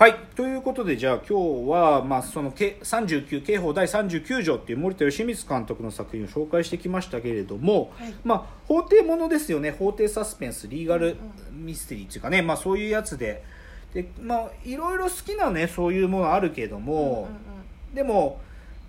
はい。ということでじゃあ今日は、まあ、そのけ39刑法第39条っていう森田義満監督の作品を紹介してきましたけれども、はい。まあ、法廷ものですよね。法廷サスペンスリーガルミステリーっていうかね、まあ、そういうやつで。で、まあ、いろいろ好きなねそういうものあるけども、うんうんうん。でも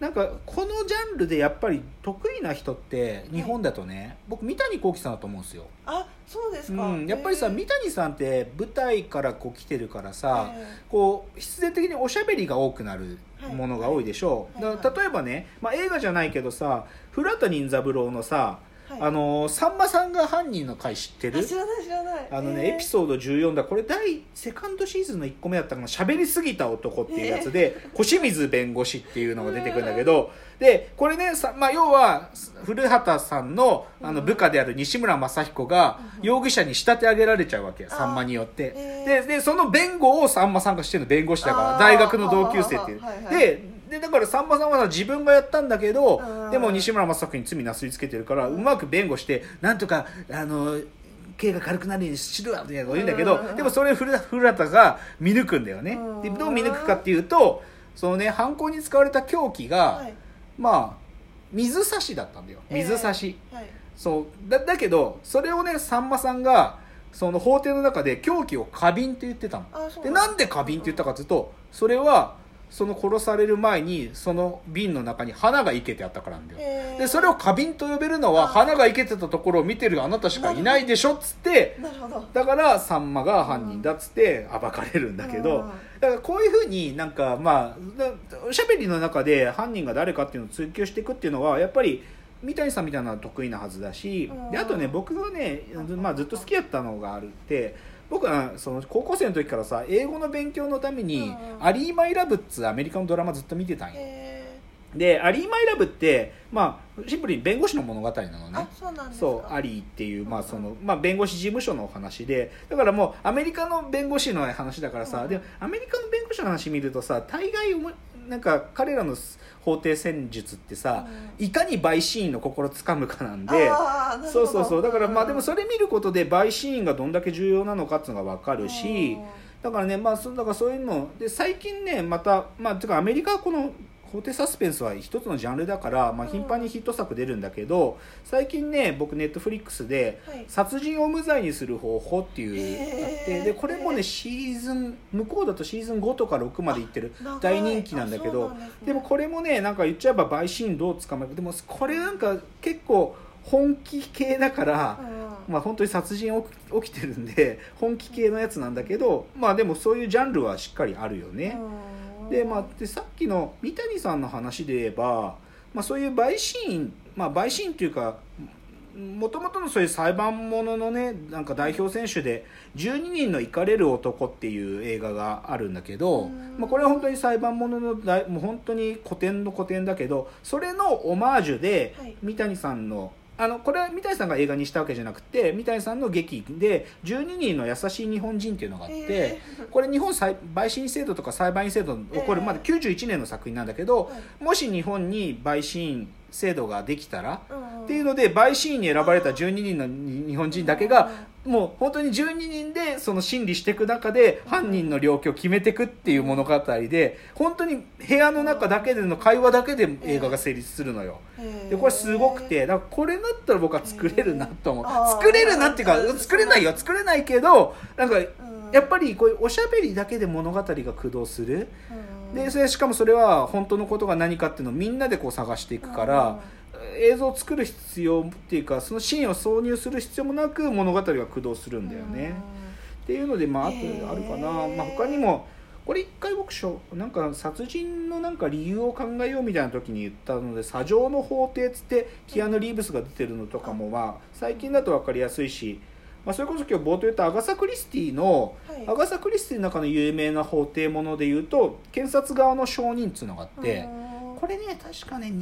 なんかこのジャンルでやっぱり得意な人って日本だとね、僕三谷幸喜さんだと思うんですよ。あそうですか、うん、やっぱりさ三谷さんって舞台からこう来てるからさ、えこう必然的におしゃべりが多くなるものが多いでしょう、はい。だから例えばね、まあ、映画じゃないけどさ古畑任三郎のさ、はい。あのさんまさんが犯人の回知ってる？あ知らない知らない。あのね、へー。エピソード14だ。これ第セカンドシーズンの1個目だったかな。喋りすぎた男っていうやつで小清水弁護士っていうのが出てくるんだけどでこれねさ、まあ、要は古畑さんのあの部下である西村雅彦が容疑者に仕立て上げられちゃうわけさんまによって。へー。ででその弁護をさんまさんがしてるの弁護士だから大学の同級生っていう。はいはい。ででだからさんまさんはさ自分がやったんだけどうん。でも西村雅彦に罪なすりつけてるからうまく弁護してなんとかあの刑が軽くなるようにしろよみたいなこと言うんだけどうん。でもそれを古田が見抜くんだよね。うん。でどう見抜くかっていうとそのね犯行に使われた凶器が、はい。まあ水差しだったんだよ。水差し、はい。そう。だだけどそれをねさんまさんがその法廷の中で凶器を花瓶って言ってたの。でなんで花瓶って言ったかというとそれはその殺される前にその瓶の中に花が生けてあったからなんだよ。へー。でそれを花瓶と呼べるのはあ。花が生けてたところを見てるあなたしかいないでしょっつってなるほど。だからさんまが犯人だっつって暴かれるんだけどうん。だからこういうふうになんかまあだおしゃべりの中で犯人が誰かっていうのを追求していくっていうのはやっぱり三谷さんみたいなのは得意なはずだしうん。であとね僕がね、まあ、ずっと好きだったのがあるって僕はその高校生の時からさ英語の勉強のために「うんアリー・マイ・ラブ」っつうアメリカのドラマずっと見てたんよ。へで「アリー・マイ・ラブ」ってまあシンプルに弁護士の物語なのね。そうなんですか。そうアリーっていう、まあそのまあ、弁護士事務所のお話で。だからもうアメリカの弁護士の話だからさ、うんでもアメリカの弁護士の話見るとさ大概なんか彼らの法廷戦術ってさ、いかに陪審員の心つかむかなんでそうそうそう。だからまあでもそれ見ることで陪審員がどんだけ重要なのかっていうのが分かるし、だからねまあそだからそういうので最近ねまたまあてかアメリカはこの法廷サスペンスは一つのジャンルだから、まあ、うん。頻繁にヒット作出るんだけど最近ね僕ネットフリックスではい「殺人を無罪にする方法」っていうあってでこれもねシーズン向こうだとシーズン5とか6までいってる大人気なんだけどでもこれもねなんか言っちゃえば陪審員どう捕まえるでもこれなんか結構本気系だから。うん。まあ本当に殺人起き起きてるんで本気系のやつなんだけどまあでもそういうジャンルはしっかりあるよね、うんでまあでさっきの三谷さんの話で言えば、まあ、そういう陪審員まあ陪審っていうかもともとのそういう裁判もののねなんか代表選手で「12人の怒れる男」っていう映画があるんだけど、うん。まあ、これは本当に裁判ものの大もう本当に古典の古典だけどそれのオマージュではい。三谷さんのあのこれは三谷さんが映画にしたわけじゃなくて三谷さんの劇で「12人の優しい日本人」っていうのがあって、え。これ日本裁陪審制度とか裁判員制度の起こるええ。まだ91年の作品なんだけど、はい。もし日本に陪審制度ができたら、うんっていうので陪審員に選ばれた12人の日本人だけがもう本当に12人でその審理していく中で犯人の領域を決めていくっていう物語で本当に部屋の中だけでの会話だけで映画が成立するのよ。でこれすごくてだからこれだったら僕は作れるなと思う。作れるなっていうか作れないよ。作れないけどなんかうん。やっぱりこういうおしゃべりだけで物語が駆動する。うんでそれしかもそれは本当のことが何かっていうのをみんなでこう探していくから映像を作る必要っていうかそのシーンを挿入する必要もなく物語が駆動するんだよね。っていうのでまああとあるかな、まあ、他にもこれ一回僕しょなんか殺人のなんか理由を考えようみたいな時に言ったので「砂上の法廷」っつってキアヌ・リーブスが出てるのとかもまあ最近だと分かりやすいし、まあ、それこそ今日冒頭言ったアガサ・クリスティのはい。アガサ・クリスティの中の有名な法廷もので言うと検察側の証人っつうのがあって。うんこれね確かね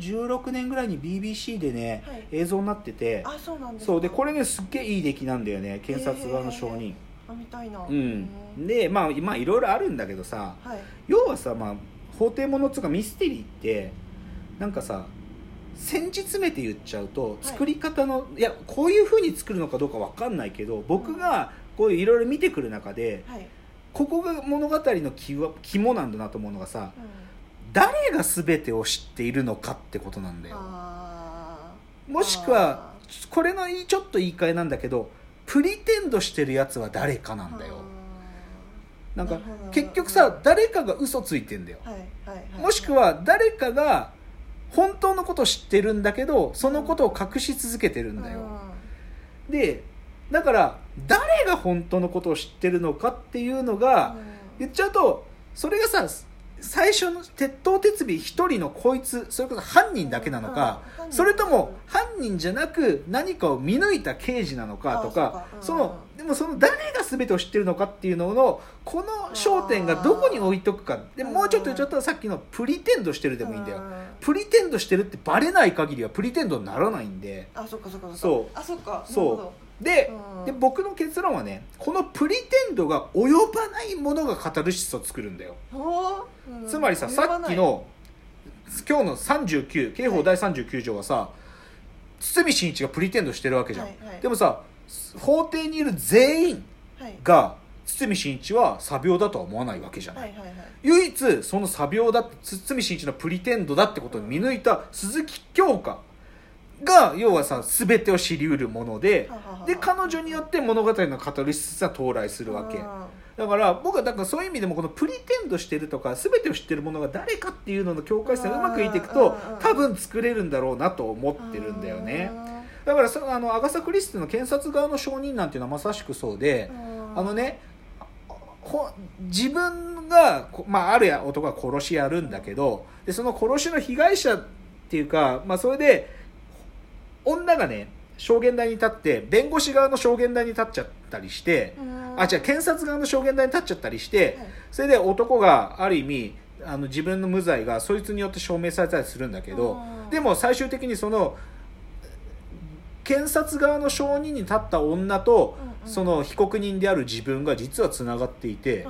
2016年ぐらいに BBC でね、はい。映像になっててあそうなんですか。そうでこれねすっげえいい出来なんだよね検察側の証人、あ見たいな。うん。でまあまあいろいろあるんだけどさはい。要はさ、まあ、法廷ものっつうかミステリーってなんかさ先日詰めて言っちゃうとい。作り方の、い、やこういうふうに作るのかどうかわかんないけど僕がこういういろいろ見てくる中ではい。ここが物語の肝肝なんだなと思うのがさうん。誰が全てを知っているのかってことなんだよ。もしくはこれのいいちょっと言い換えなんだけどプリテンドしてるやつは誰かなんだよ。なんか結局さ誰かが嘘ついてんだよ。はいはいはい。もしくは誰かが本当のことを知ってるんだけどそのことを隠し続けてるんだよ。でだから誰が本当のことを知ってるのかっていうのが言っちゃうとそれがさ最初の鉄頭鉄尾一人のこいつそれこそ犯人だけなのかうん。それとも犯人じゃなく何かを見抜いた刑事なのかとかそのでもその誰が全てを知ってるのかっていうののこの焦点がどこに置いとくか。でうん。もうちょっと言っちゃったらさっきのプリテンドしてるでもいいんだよ。うん。プリテンドしてるってバレない限りはプリテンドにならないんで。あそっかそっかっか。そう。あそっか。そど。う。でうん。で僕の結論はねこのプリテンドが及ばないものがカタルシスを作るんだよ。う。ん。つまりささっきの今日の39刑法第39条はさ堤真一がプリテンドしてるわけじゃん、はいはい。でもさ法廷にいる全員はい。が堤真一は詐病だとは思わないわけじゃない、はいはいはい。唯一その詐病だ堤真一のプリテンドだってことを見抜いた鈴木京香が要はさ全てを知りうるものでで彼女によって物語のカタルシスが到来するわけ。うんだから僕はだからそういう意味でもこのプリテンドしてるとか全てを知ってるものが誰かっていうのの境界線をうまくいっていくとうん多分作れるんだろうなと思ってるんだよねだからそあのアガサ・クリスティの検察側の証人なんていうのはまさしくそうでうん。あのねほ自分が、こまあ、あるや男が殺しやるんだけどでその殺しの被害者っていうか、まあ、それで女がね証言台に立って弁護士側の証言台に立っちゃったりしてうん。あ違う検察側の証言台に立っちゃったりしてはい。それで男がある意味あの自分の無罪がそいつによって証明されたりするんだけどうん。でも最終的にその検察側の証人に立った女とうんうん。その被告人である自分が実はつながっていて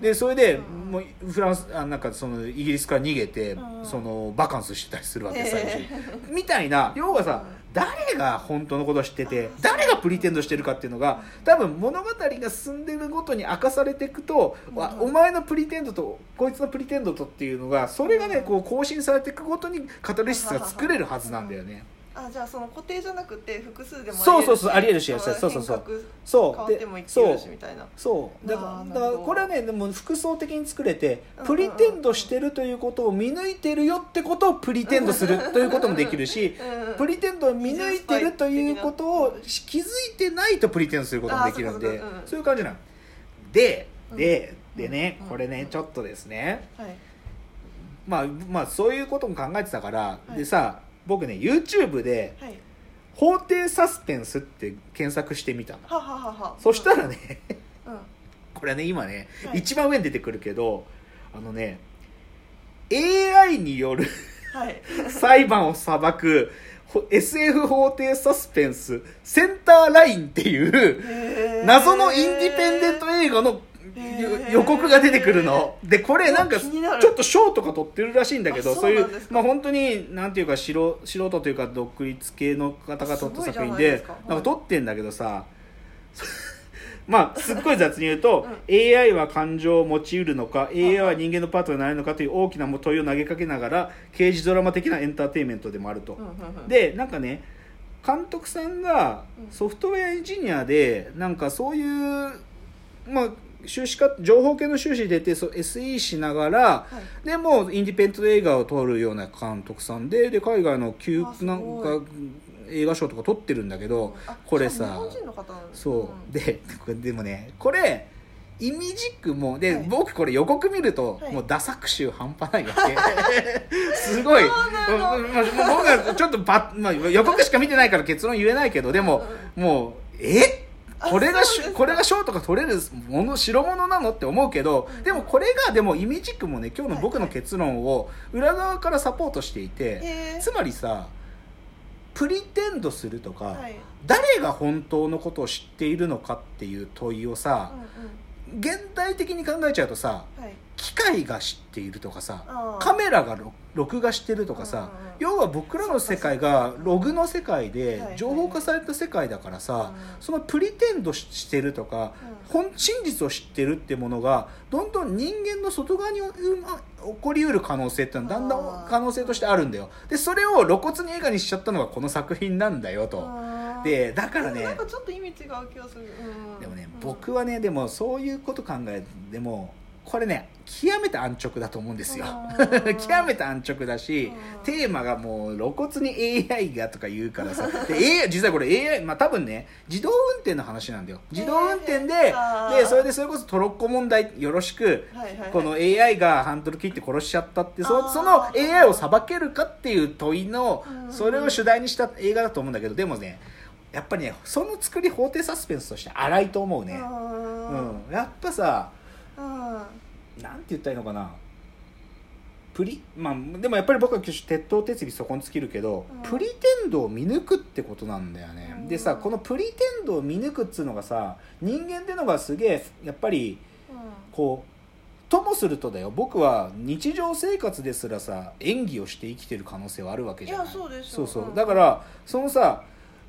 でそれでうんもうフランスあなんかそのイギリスから逃げてうんそのバカンスしてたりするわけ最終みたいな要はさ誰が本当のことを知ってて誰がプリテンドしてるかっていうのが多分物語が進んでるごとに明かされていくと、わうん。お前のプリテンドとこいつのプリテンドとっていうのがそれがねこう更新されていくごとにカタルシスが作れるはずなんだよね。あじゃあその固定じゃなくて複数でもそうそうそうありえるしまそうそうそう。変そう。革変わってもいけるしみたいな。そう。だかだからこれはねでも複層的に作れてうんプリテンドしてるということを見抜いてるよってことをプリテンドするということもできるしうんプリテンドを見抜いてるということを気づいてないとプリテンドすることもできるんでそういう感じなの。でうん。ででねうんこれねちょっとですね。はい。まあまあそういうことも考えてたからい。でさ僕ね YouTube ではい「法廷サスペンス」って検索してみたの。はははは。そしたらねうん。うん。これね今ね、はい。一番上に出てくるけどあのね AI によるはい。裁判を裁くほ SF 法廷サスペンスセンターラインっていう謎のインディペンデント映画の予告が出てくるの。でこれなんかちょっと賞とか取ってるらしいんだけどあそういうまあ本当になんていうか素人素人というか独立系の方が撮った作品でなんか撮ってんだけどさ まあすっごい雑に言うと、AI は感情を持ちうるのか AI は人間のパートナーになれるのかという大きな問いを投げかけながら刑事ドラマ的なエンターテインメントでもあると、うんうんうん。でなんかね監督さんがうん。ソフトウェアエンジニアでなんかそういうまあ収支化情報系の収支出てそう SE しながらはい。でもインディペンデント映画を撮るような監督さんでで海外の旧なんか映画賞とか撮ってるんだけどあこれさ日本人の方そう、ん。でこれ でもねこれイミジックもで、はい。僕これ予告見ると、はい。もうダサく臭半端ないわけ。すごい。もう僕はちょっとば、まあ、予告しか見てないから結論言えないけどでも、もうえ？あこれがこれが賞とか取れるもの代物なのって思うけど、うん。でもこれがでもイミジックもね今日の僕のはいはい結論を裏側からサポートしていて、へー。つまりさプリテンドするとか、はい。誰が本当のことを知っているのかっていう問いをさ、うんうん現代的に考えちゃうとさはい。機械が知っているとかさカメラが録録画してるとかさうんうんうん。要は僕らの世界がログの世界ではい情報化された世界だからさうんそのプリテンドししてるとかうん。本真実を知ってるってものがどんどん人間の外側にうま起こりうる可能性ってのはだんだん可能性としてあるんだよ。でそれを露骨に映画にしちゃったのがこの作品なんだよと。でだからねなんかちょっと意味違う気がする、うんでもねうん僕はねでもそういうこと考えてもこれね極めて安直だと思うんですよ。うん 極めて安直だしうんテーマがもう露骨に AI がとか言うからさ。で AI 実際これ AI まあ多分ね自動運転の話なんだよ。自動運転ででそれでそれこそトロッコ問題よろしくこの AI がハンドル切って殺しちゃったってそその AI を裁けるかっていう問いのうん。それを主題にした映画だと思うんだけどでもねやっぱりねその作り法廷サスペンスとして荒いと思うね。うんうん。やっぱさうん。なんて言ったらいいのかな。プリまあでもやっぱり僕は鉄頭鉄尾そこに尽きるけど、うん。プリテンドを見抜くってことなんだよね、うん。でさこのプリテンドを見抜くっつうのがさ人間ってのがすげえやっぱりこうともするとだよ。僕は日常生活ですらさ演技をして生きてる可能性はあるわけじゃない。そうそうだからそのさ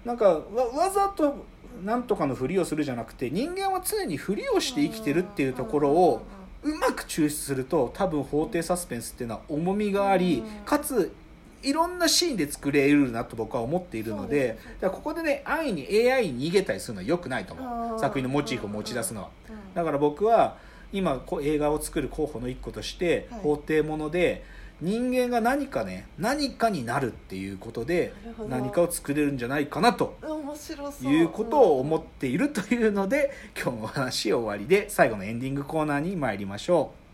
なんかわわざとなんとかのふりをするじゃなくて人間は常にふりをして生きてるっていうところをうまく抽出すると多分法廷サスペンスっていうのは重みがありうんかついろんなシーンで作れるなと僕は思っているのででここでね安易に AI に逃げたりするのは良くないと思う。うん作品のモチーフを持ち出すのは。うん。だから僕は今こう映画を作る候補の一個としてはい。法廷もので人間が何かね何かになるっていうことで何かを作れるんじゃないかなということを思っているというので今日のお話終わりで最後のエンディングコーナーに参りましょう